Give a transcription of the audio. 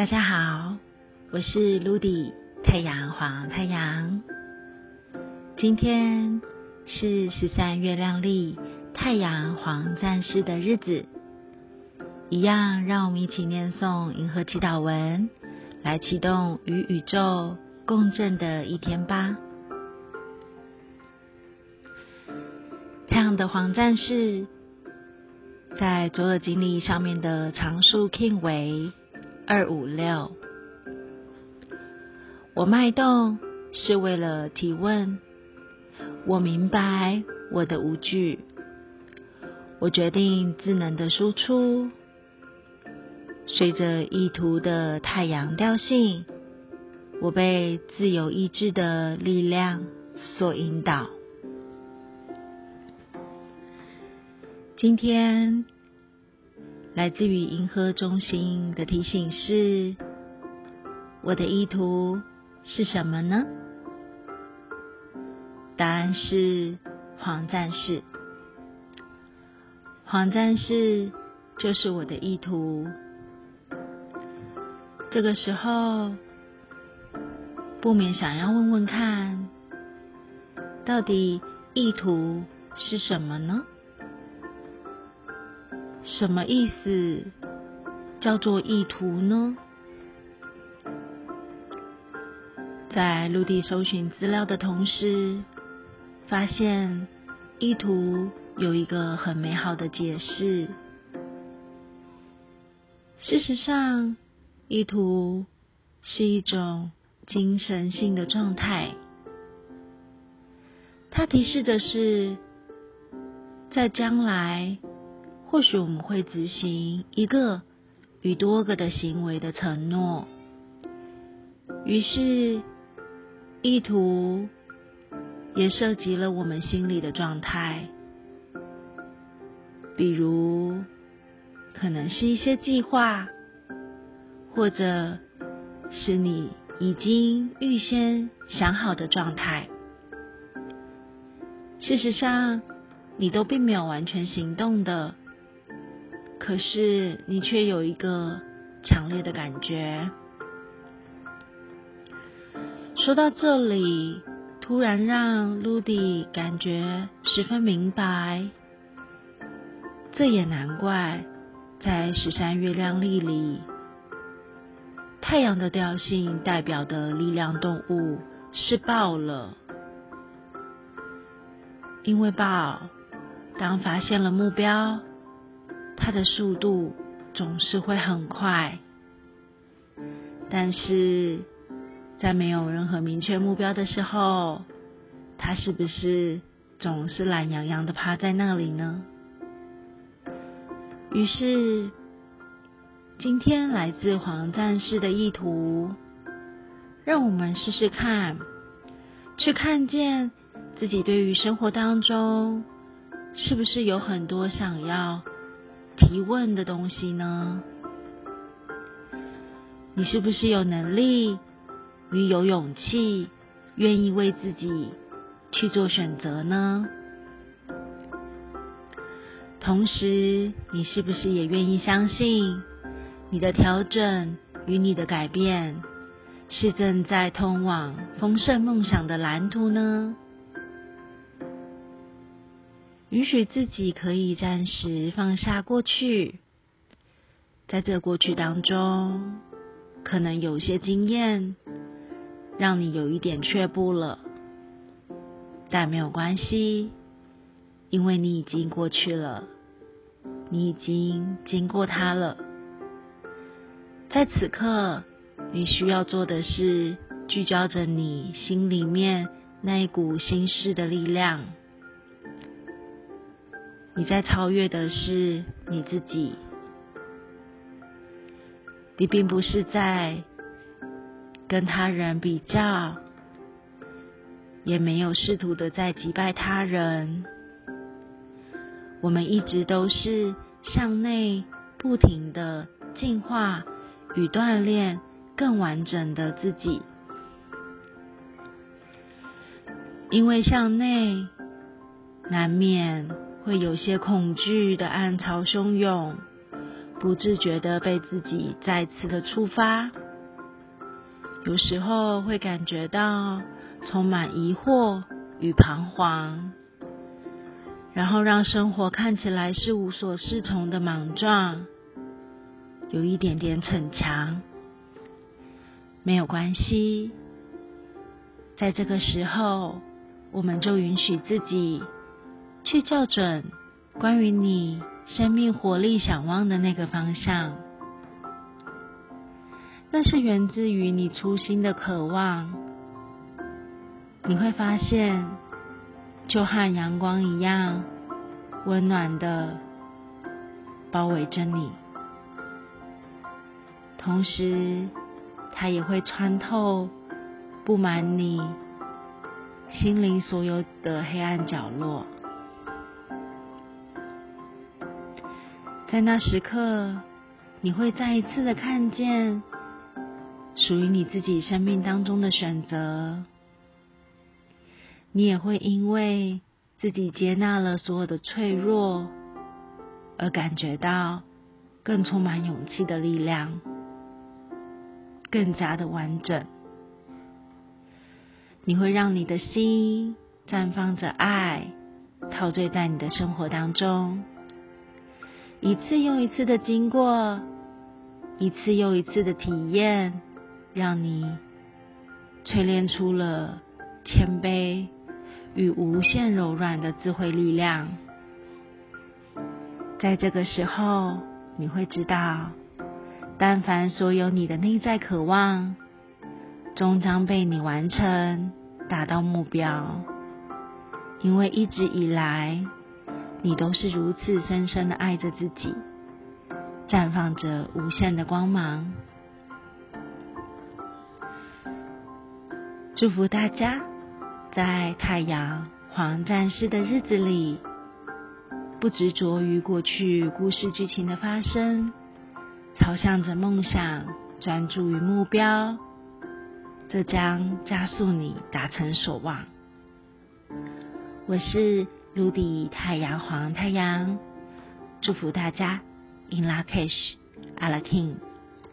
大家好，我是卢迪，太阳黄太阳。今天是十三月亮历太阳黄战士的日子，一样让我们一起念诵银河祈祷文，来启动与宇宙共振的一天吧。太阳的黄战士。在左耳经历上面的常数 king 为二五六。我脉动是为了提问，我明白我的无惧，我决定智能的输出，随着意图的太阳调性，我被自由意志的力量所引导。今天来自于银河中心的提醒是：我的意图是什么呢？答案是黄战士。黄战士就是我的意图。这个时候，不免想要问问看，到底意图是什么呢？什么意思叫做意图呢？在陆地搜寻资料的同时，发现意图有一个很美好的解释。事实上，意图是一种精神性的状态，它提示的是在将来。或许我们会执行一个与多个的行为的承诺，于是意图也涉及了我们心里的状态，比如可能是一些计划，或者是你已经预先想好的状态。事实上，你都并没有完全行动的。可是你却有一个强烈的感觉。说到这里，突然让露迪感觉十分明白。这也难怪，在十三月亮历里，太阳的调性代表的力量动物是豹了，因为豹当发现了目标。它的速度总是会很快，但是在没有任何明确目标的时候，它是不是总是懒洋洋的趴在那里呢？于是，今天来自黄战士的意图，让我们试试看，去看见自己对于生活当中是不是有很多想要。提问的东西呢？你是不是有能力与有勇气，愿意为自己去做选择呢？同时，你是不是也愿意相信，你的调整与你的改变，是正在通往丰盛梦想的蓝图呢？允许自己可以暂时放下过去，在这过去当中，可能有些经验让你有一点却步了，但没有关系，因为你已经过去了，你已经经过它了。在此刻，你需要做的是聚焦着你心里面那一股心事的力量。你在超越的是你自己，你并不是在跟他人比较，也没有试图的在击败他人。我们一直都是向内不停的进化与锻炼更完整的自己，因为向内难免。会有些恐惧的暗潮汹涌，不自觉的被自己再次的触发，有时候会感觉到充满疑惑与彷徨，然后让生活看起来是无所适从的莽撞，有一点点逞强，没有关系，在这个时候，我们就允许自己去校准关于你。生命活力想望的那个方向，那是源自于你初心的渴望。你会发现，就和阳光一样，温暖的包围着你，同时，它也会穿透布满你心灵所有的黑暗角落。在那时刻，你会再一次的看见属于你自己生命当中的选择。你也会因为自己接纳了所有的脆弱，而感觉到更充满勇气的力量，更加的完整。你会让你的心绽放着爱，陶醉在你的生活当中。一次又一次的经过，一次又一次的体验，让你淬炼出了谦卑与无限柔软的智慧力量。在这个时候，你会知道，但凡所有你的内在渴望，终将被你完成，达到目标。因为一直以来。你都是如此深深的爱着自己，绽放着无限的光芒。祝福大家在太阳黄战士的日子里，不执着于过去故事剧情的发生，朝向着梦想，专注于目标，这将加速你达成所望。我是。陆地太阳黄太阳，祝福大家，In La Kish，阿拉 King。